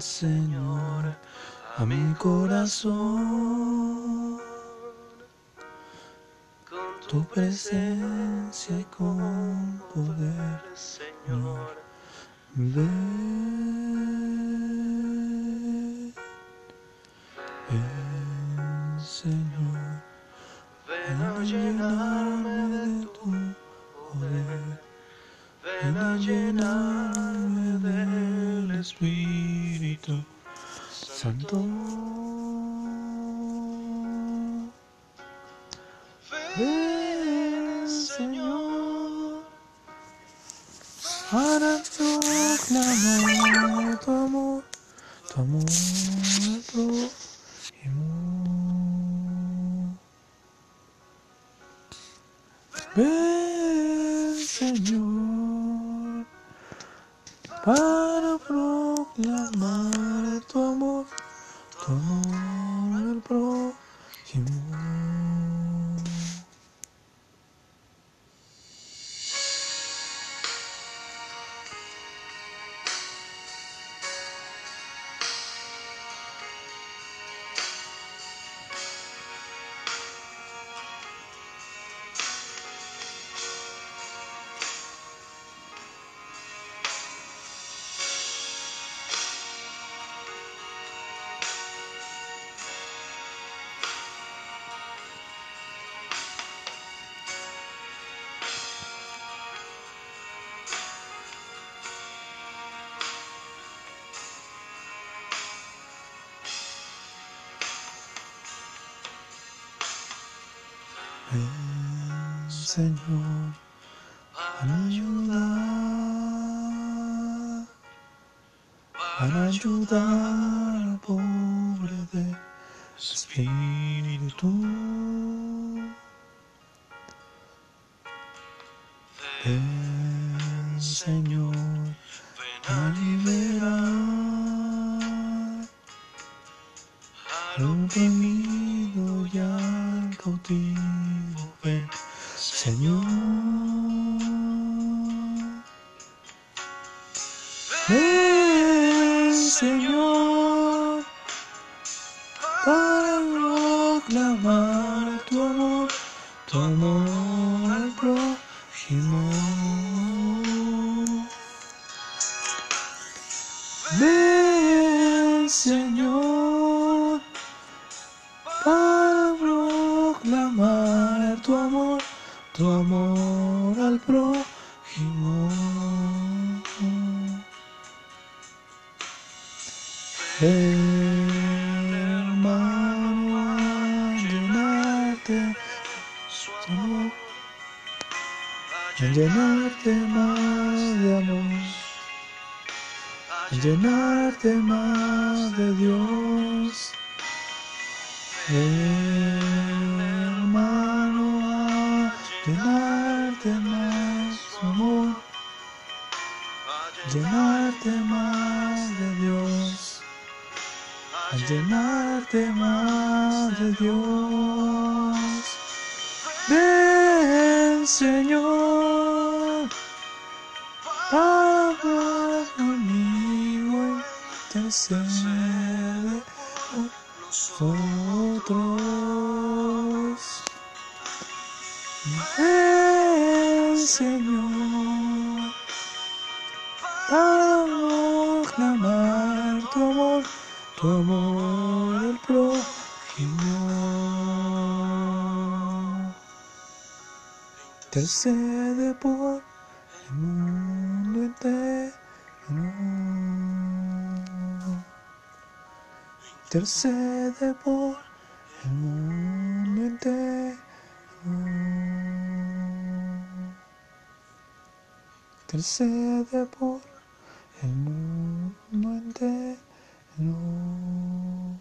Señor, a mi corazón. Con tu presencia y con poder, Señor, ven, ven, Señor, ven a llenarme de tu poder, ven a llenarme Espíritu Santo. Ven, Señor, para proclamar tu amor, tu amor al prójimo. Ven, Señor, para proclamar tu amor, tu amor al. Ven, Señor, para ayudar, para ayudar al pobre de espíritu. Ven, Señor, para liberar al oprimido y al cautivo. Ven, Señor. Ven, Señor, para proclamar tu amor, tu amor al prójimo. Ven, Señor, hermano, llenarte más de amor, llenarte más de Dios. Ven, llenarte más de Dios, a llenarte más de Dios. Ven, Señor, habla conmigo, intercede por nosotros. Ven, Señor, tu amor al prójimo. Intercede por el mundo entero. Intercede por el mundo entero. Intercede por el mundo entero. うん。